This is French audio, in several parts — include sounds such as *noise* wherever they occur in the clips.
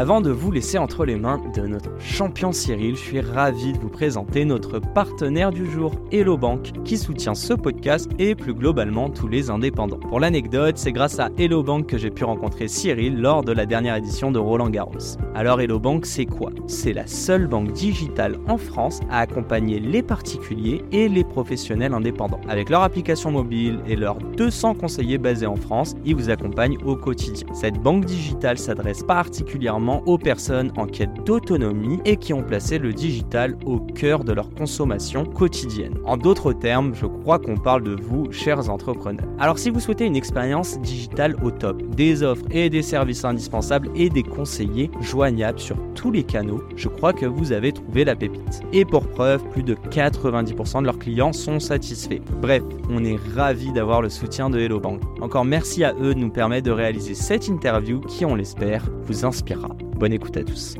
Avant de vous laisser entre les mains de notre champion Cyril, je suis ravi de vous présenter notre partenaire du jour, Hello Bank, qui soutient ce podcast et plus globalement tous les indépendants. Pour l'anecdote, c'est grâce à Hello Bank que j'ai pu rencontrer Cyril lors de la dernière édition de Roland Garros. Alors Hello Bank, c'est quoi? C'est la seule banque digitale en France à accompagner les particuliers et les professionnels indépendants. Avec leur application mobile et leurs 200 conseillers basés en France, ils vous accompagnent au quotidien. Cette banque digitale s'adresse particulièrement aux personnes en quête d'autonomie et qui ont placé le digital au cœur de leur consommation quotidienne. En d'autres termes, je crois qu'on parle de vous, chers entrepreneurs. Alors si vous souhaitez une expérience digitale au top, des offres et des services indispensables et des conseillers joignables sur tous les canaux, je crois que vous avez trouvé la pépite. Et pour preuve, plus de 90% de leurs clients sont satisfaits. Bref, on est ravis d'avoir le soutien de Hello Bank. Encore merci à eux de nous permettre de réaliser cette interview qui, on l'espère, vous inspirera. Bonne écoute à tous.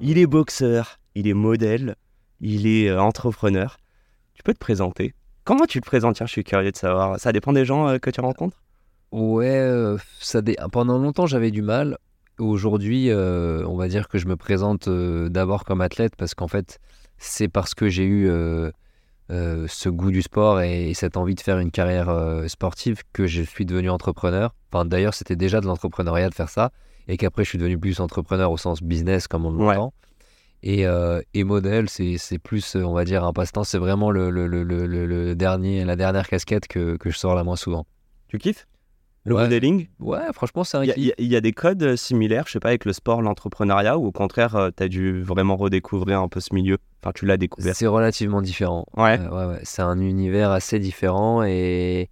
Il est boxeur, il est modèle, il est euh, entrepreneur. Tu peux te présenter Comment tu te présentes? Je suis curieux de savoir. Ça dépend des gens euh, que tu rencontres? Ouais, euh, ça pendant longtemps j'avais du mal. Aujourd'hui, on va dire que je me présente d'abord comme athlète parce qu'en fait, c'est parce que j'ai eu euh, ce goût du sport et, cette envie de faire une carrière euh, sportive que je suis devenu entrepreneur. Enfin, d'ailleurs, c'était déjà de l'entrepreneuriat de faire ça et qu'après, je suis devenu plus entrepreneur au sens business comme on l'entend. Et, euh, et modèle, c'est c'est plus, on va dire, un passe-temps. C'est vraiment le, le, le, le, le dernier, la dernière casquette que, que je sors la moins souvent. Tu kiffes? Le Ouais. modeling Ouais, franchement, c'est un Il y, a- y y des codes euh, similaires, je sais pas, avec le sport, l'entrepreneuriat, ou au contraire, tu as dû vraiment redécouvrir un peu ce milieu? Enfin, tu l'as découvert. C'est relativement différent. Ouais. Euh, ouais, ouais. C'est un univers assez différent et,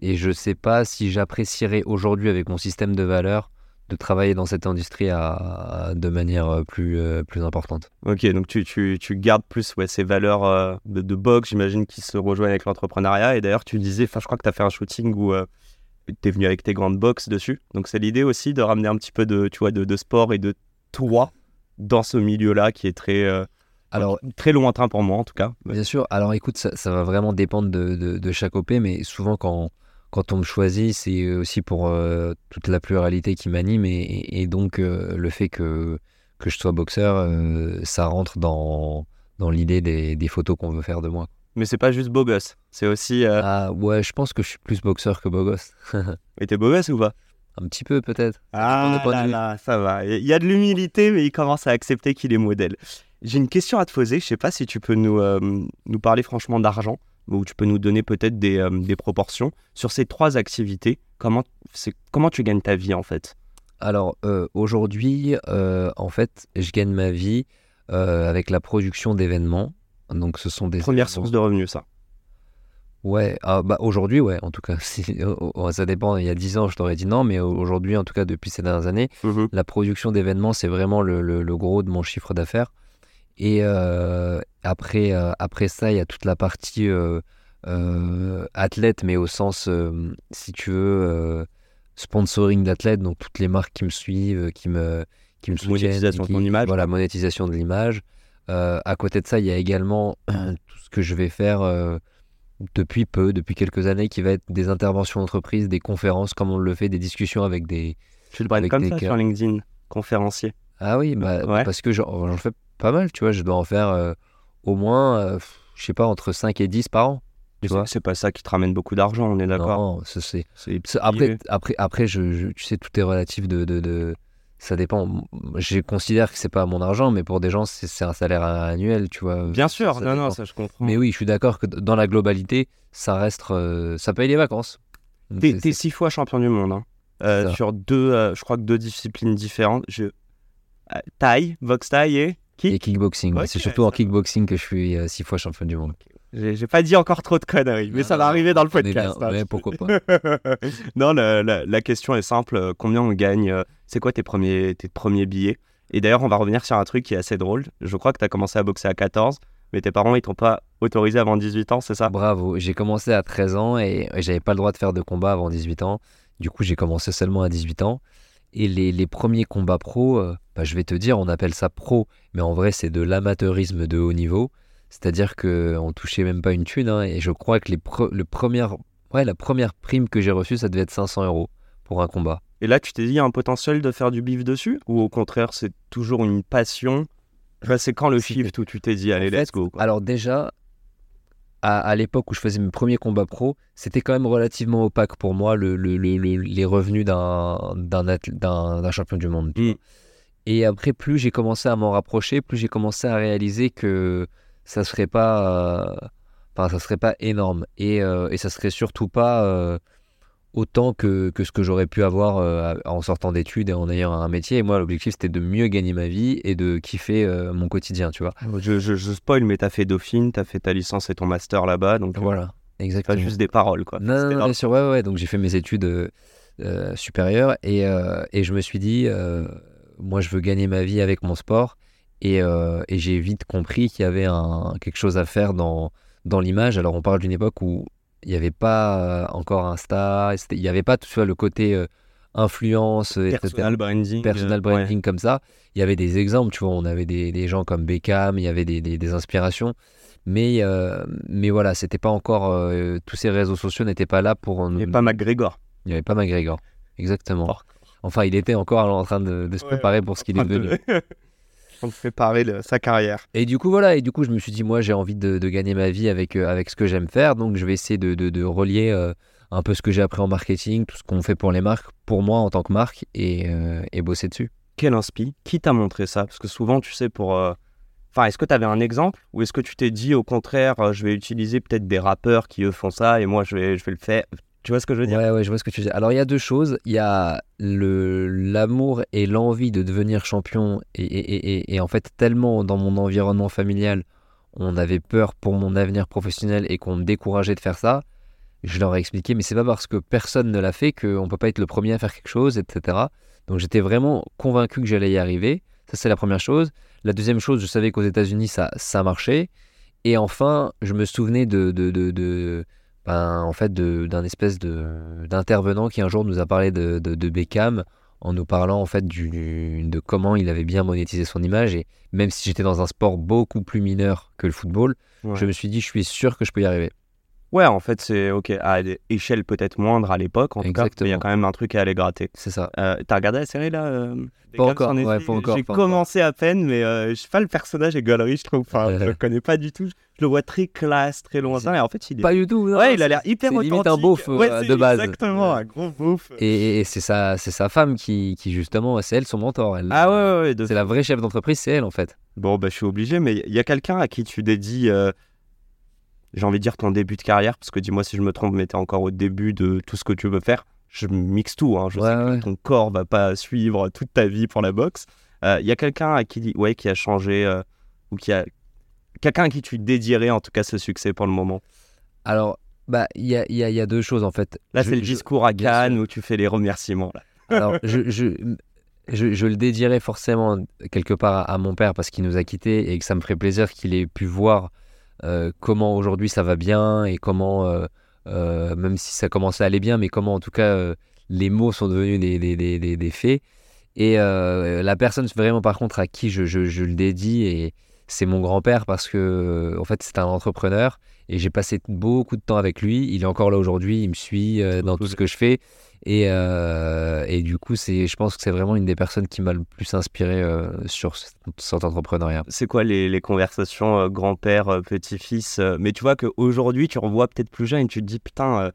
et je sais pas si j'apprécierais aujourd'hui avec mon système de valeurs de travailler dans cette industrie à, à- de manière euh, plus, euh, plus importante. Ok, donc tu, tu, tu gardes plus ouais, ces valeurs euh, de, de boxe, j'imagine, qui se rejoignent avec l'entrepreneuriat. Et d'ailleurs, tu disais, enfin, je crois que tu as fait un shooting où tu es venu avec tes grandes boxes dessus. Donc, c'est l'idée aussi de ramener un petit peu de, tu vois, de, de sport et de toi dans ce milieu-là qui est très, euh, Alors, très lointain pour moi, en tout cas. bien sûr, alors écoute, ça, ça va vraiment dépendre de, de- de chaque OP, mais souvent quand, quand on me choisit, c'est aussi pour euh, toute la pluralité qui m'anime et, donc euh, le fait que, que je sois boxeur, ça rentre dans, dans l'idée des, des photos qu'on veut faire de moi. Mais c'est pas juste beau gosse. C'est aussi. euh, Ah ouais, je pense que je suis plus boxeur que beau gosse. *laughs* Et t'es beau gosse ou pas? Un petit peu peut-être. Ah de là là, ça va. Il y a de l'humilité, mais il commence à accepter qu'il est modèle. J'ai une question à te poser. Je sais pas si tu peux nous, euh, nous parler franchement d'argent, ou tu peux nous donner peut-être des, euh, des proportions. Sur ces trois activités, comment, comment tu gagnes ta vie en fait? Alors aujourd'hui, en fait, je gagne ma vie avec la production d'événements. Donc ce sont des Première source de revenus, ça. Ouais, ah, bah aujourd'hui, ouais, en tout cas. *laughs* Si- oh, oh, ça dépend. Il y a 10 ans, je t'aurais dit non, mais aujourd'hui, en tout cas, depuis ces dernières années, Mhm. la production d'événements, c'est vraiment le, le- le gros de mon chiffre d'affaires. Et euh, après, euh, après ça, il y a toute la partie euh, athlète, mais au sens, si tu veux, sponsoring d'athlètes, donc toutes les marques qui me suivent, qui me, qui me soutiennent. Monétisation de qui- ton image, Voilà, monétisation de l'image. Euh, à côté de ça, il y a également tout ce que je vais faire euh, depuis peu, depuis quelques années, qui va être des interventions d'entreprise, des conférences, comme on le fait, des discussions avec des, Tu braines Avec comme des ça sur LinkedIn, conférencier. ah oui, bah, Ouais. parce que j'en fais pas mal, tu vois, je dois en faire euh, au moins, euh, je sais pas, entre 5 et 10 par an. Tu C'est, vois c'est pas ça qui te ramène beaucoup d'argent, on est d'accord. Non, c'est... Après, après, après je, je- tu sais, tout est relatif de, de, de- Ça dépend. Je considère que c'est pas mon argent, mais pour des gens, c'est, un salaire annuel, tu vois. Bien sûr, Ça non, non, dépend. ça je comprends. Mais oui, je suis d'accord que dans la globalité, ça reste... euh, ça paye les vacances. T'es, six fois champion du monde, hein. Euh, sur deux, euh, je crois que deux disciplines différentes. Je... taille, boxe taille et qui Et kickboxing. ouais. C'est surtout en kickboxing que je suis six fois champion du monde. J'ai pas dit encore trop de conneries, mais ça va arriver dans le est bien, podcast. hein. ouais, pourquoi pas. *laughs* non, la, la- la question est simple. Combien on gagne C'est quoi tes premiers, tes premiers billets? Et d'ailleurs, on va revenir sur un truc qui est assez drôle. Je crois que tu as commencé à boxer à 14, mais tes parents, ils t'ont pas autorisé avant 18 ans, c'est ça? Bravo, j'ai commencé à 13 ans et j'avais pas le droit de faire de combat avant 18 ans. Du coup, j'ai commencé seulement à 18 ans. Et les, premiers combats pro, euh, bah, je vais te dire, on appelle ça pro, mais en vrai, c'est de l'amateurisme de haut niveau. C'est-à-dire qu'on touchait même pas une thune. hein, et je crois que les pre- le première, ouais, la première prime que j'ai reçue, ça devait être 500 euros pour un combat. Et là, tu t'es dit, il y a un potentiel de faire du bif dessus? Ou au contraire, c'est toujours une passion? C'est quand le shift où tu t'es dit, allez, En let's go quoi. Alors déjà, à, à l'époque où je faisais mes premiers combats pro, c'était quand même relativement opaque pour moi le, le- le- le- les revenus d'un champion du monde. Mm. vois. Et après, plus j'ai commencé à m'en rapprocher, plus j'ai commencé à réaliser que ça serait pas, euh, enfin, ça serait pas énorme et, euh, et ça serait surtout pas euh, autant que, que ce que j'aurais pu avoir euh, en sortant d'études et en ayant un métier. Et moi, l'objectif c'était de mieux gagner ma vie et de kiffer euh, mon quotidien, tu vois. Je, je, je spoil, mais t'as fait Dauphine, t'as fait ta licence et ton master là-bas, donc Voilà, pas exactement. juste des paroles quoi. Non, non, non, bien sûr, ouais, ouais. Donc j'ai fait mes études euh, euh, supérieures et, euh, et je me suis dit, euh, moi je veux gagner ma vie avec mon sport et, euh, et j'ai vite compris qu'il y avait un, quelque chose à faire dans, dans l'image. Alors on parle d'une époque où il n'y avait pas euh, encore Insta, il n'y avait pas tu vois, le côté euh, influence, etc. Personal branding. Personal euh, branding comme ça. Il y avait des exemples, tu vois, on avait des, des gens comme Beckham, il y avait des, des- des inspirations. Mais, euh, mais voilà, c'était pas encore. euh, tous ces réseaux sociaux n'étaient pas là pour. ouais. nous- Et pas McGregor. Il n'y avait pas McGregor. Exactement. Enfin, il était encore en train de, de se Ouais, préparer pour ce qu'il est devenu. *laughs* On préparer le- sa carrière. Et du coup, voilà, et du coup, je me suis dit, moi, j'ai envie de, de gagner ma vie avec, euh, avec ce que j'aime faire. Donc, je vais essayer de, de- de relier euh, un peu ce que j'ai appris en marketing, tout ce qu'on fait pour les marques, pour moi en tant que marque, et, euh, et bosser dessus. Quel inspi Qui t'a montré ça? Parce que souvent, tu sais, pour. euh, Enfin, est-ce que tu avais un exemple? Ou est-ce que tu t'es dit, au contraire, euh, je vais utiliser peut-être des rappeurs qui, eux, font ça et moi, je vais, je vais le faire Tu vois ce que je veux dire? Ouais, ouais, je vois ce que tu veux. Alors, il y a deux choses. Il y a le l'amour et l'envie de devenir champion. Et, et, et- et- en fait, tellement dans mon environnement familial, on avait peur pour mon avenir professionnel et qu'on me décourageait de faire ça. Je leur ai expliqué, mais c'est pas parce que personne ne l'a fait qu'on peut pas être le premier à faire quelque chose, etc. Donc, j'étais vraiment convaincu que j'allais y arriver. Ça, c'est la première chose. La deuxième chose, je savais qu'aux États-Unis, ça, ça marchait. Et enfin, je me souvenais de, de, de- ben, en fait, d'un espèce de d'intervenant qui un jour nous a parlé de, de, de Beckham en nous parlant en fait du, de comment il avait bien monétisé son image. Et même si j'étais dans un sport beaucoup plus mineur que le football, Ouais. je me suis dit, je suis sûr que je peux y arriver. Ouais, en fait, c'est ok, à des échelles peut-être moindres à l'époque, en tout cas, mais il y a Exactement. quand même un truc à aller gratter. C'est ça. Euh, T'as regardé la série là euh, Pas encore, ouais, pas J'ai encore. commencé à peine, mais euh, je sais pas, le personnage est galerie, je trouve. Enfin, *laughs* je le connais pas du tout. Je le vois très classe, très lointain, et en fait, il est. Pas du tout. non, ouais, il a l'air hyper c'est limite authentique. un beauf, Ouais, euh, c'est de base. Exactement, un gros beauf. Et, et c'est sa, c'est sa femme qui, qui justement, c'est elle son mentor. Elle, Ah ouais, ouais, ouais. C'est la vraie chef d'entreprise, c'est elle en fait. Bon, bah, je suis obligé, mais il y a quelqu'un à qui tu dédies, j'ai envie de dire ton début de carrière, parce que dis-moi si je me trompe, mais t'es encore au début de tout ce que tu veux faire. Je mixe tout, hein. je Ouais, sais que ton corps va pas suivre toute ta vie pour la boxe. Euh, Il y a quelqu'un à qui, ouais, qui a changé, euh, ou qui a. Quelqu'un à qui tu dédierais en tout cas ce succès pour le moment? Alors, bah, il y a, il y a- il y a deux choses en fait. Là, c'est le discours à Cannes où tu fais les remerciements. Là. Alors, *laughs* je, je, je, je le dédierais forcément quelque part à, à mon père parce qu'il nous a quittés et que ça me ferait plaisir qu'il ait pu voir euh, comment aujourd'hui ça va bien et comment, euh, euh, même si ça commençait à aller bien, mais comment en tout cas euh, les mots sont devenus des, des, des, des- des faits. Et euh, la personne vraiment par contre à qui je, je, je le dédie, et c'est mon grand-père parce que en fait c'est un entrepreneur et j'ai passé beaucoup de temps avec lui. Il est encore là aujourd'hui, il me suit euh, dans tout ce que je fais. Et, euh, et du coup, c'est, je pense que c'est vraiment une des personnes qui m'a le plus inspiré euh, sur ce- cet entrepreneuriat. C'est quoi les, les conversations euh, grand-père, petit-fils Mais tu vois qu'aujourd'hui, tu revois peut-être plus jeune et tu te dis, putain,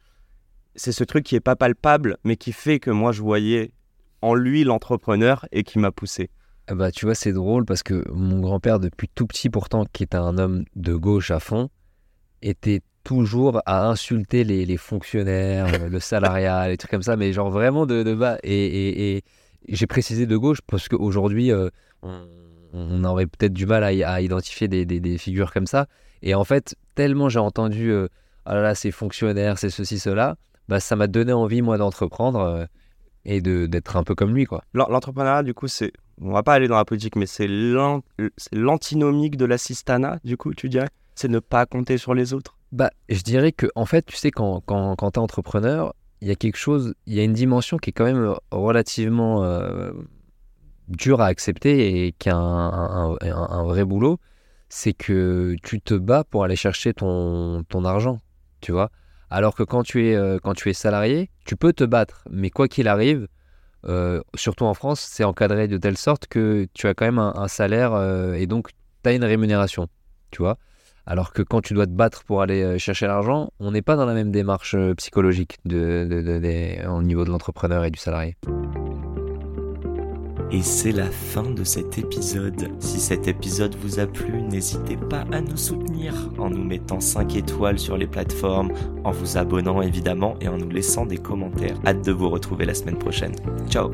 c'est ce truc qui est pas palpable, mais qui fait que moi, je voyais en lui l'entrepreneur et qui m'a poussé. Ah Bah, tu vois, c'est drôle parce que mon grand-père, depuis tout petit pourtant, qui est un homme de gauche à fond, était toujours à insulter les, fonctionnaires, euh, le salariat, les trucs comme ça, mais genre vraiment de, de bas. Et, j'ai précisé de gauche parce qu'aujourd'hui, euh, on, aurait peut-être du mal à, identifier des, figures comme ça. Et en fait, tellement j'ai entendu ah là là, c'est fonctionnaire, c'est ceci, cela, bah, ça m'a donné envie, moi, d'entreprendre et d'être un peu comme lui. quoi. L'entrepreneuriat, du coup, c'est. On va pas aller dans la politique, mais c'est l'antinomique de l'assistanat, du coup, tu dirais? C'est ne pas compter sur les autres? Bah, je dirais que, en fait, tu sais, quand, quand, quand tu es entrepreneur, il y a quelque chose, il y a une dimension qui est quand même relativement euh, dure à accepter et qui a un, vrai boulot. C'est que tu te bats pour aller chercher ton, ton argent, tu vois. Alors que quand tu es, euh, quand tu es salarié, tu peux te battre, mais quoi qu'il arrive, euh, surtout en France, c'est encadré de telle sorte que tu as quand même un, salaire euh, et donc tu as une rémunération, tu vois. Alors que quand tu dois te battre pour aller chercher l'argent, on n'est pas dans la même démarche psychologique de, au niveau de l'entrepreneur et du salarié. Et c'est la fin de cet épisode. Si cet épisode vous a plu, n'hésitez pas à nous soutenir en nous mettant 5 étoiles sur les plateformes, en vous abonnant évidemment et en nous laissant des commentaires. Hâte de vous retrouver la semaine prochaine. Ciao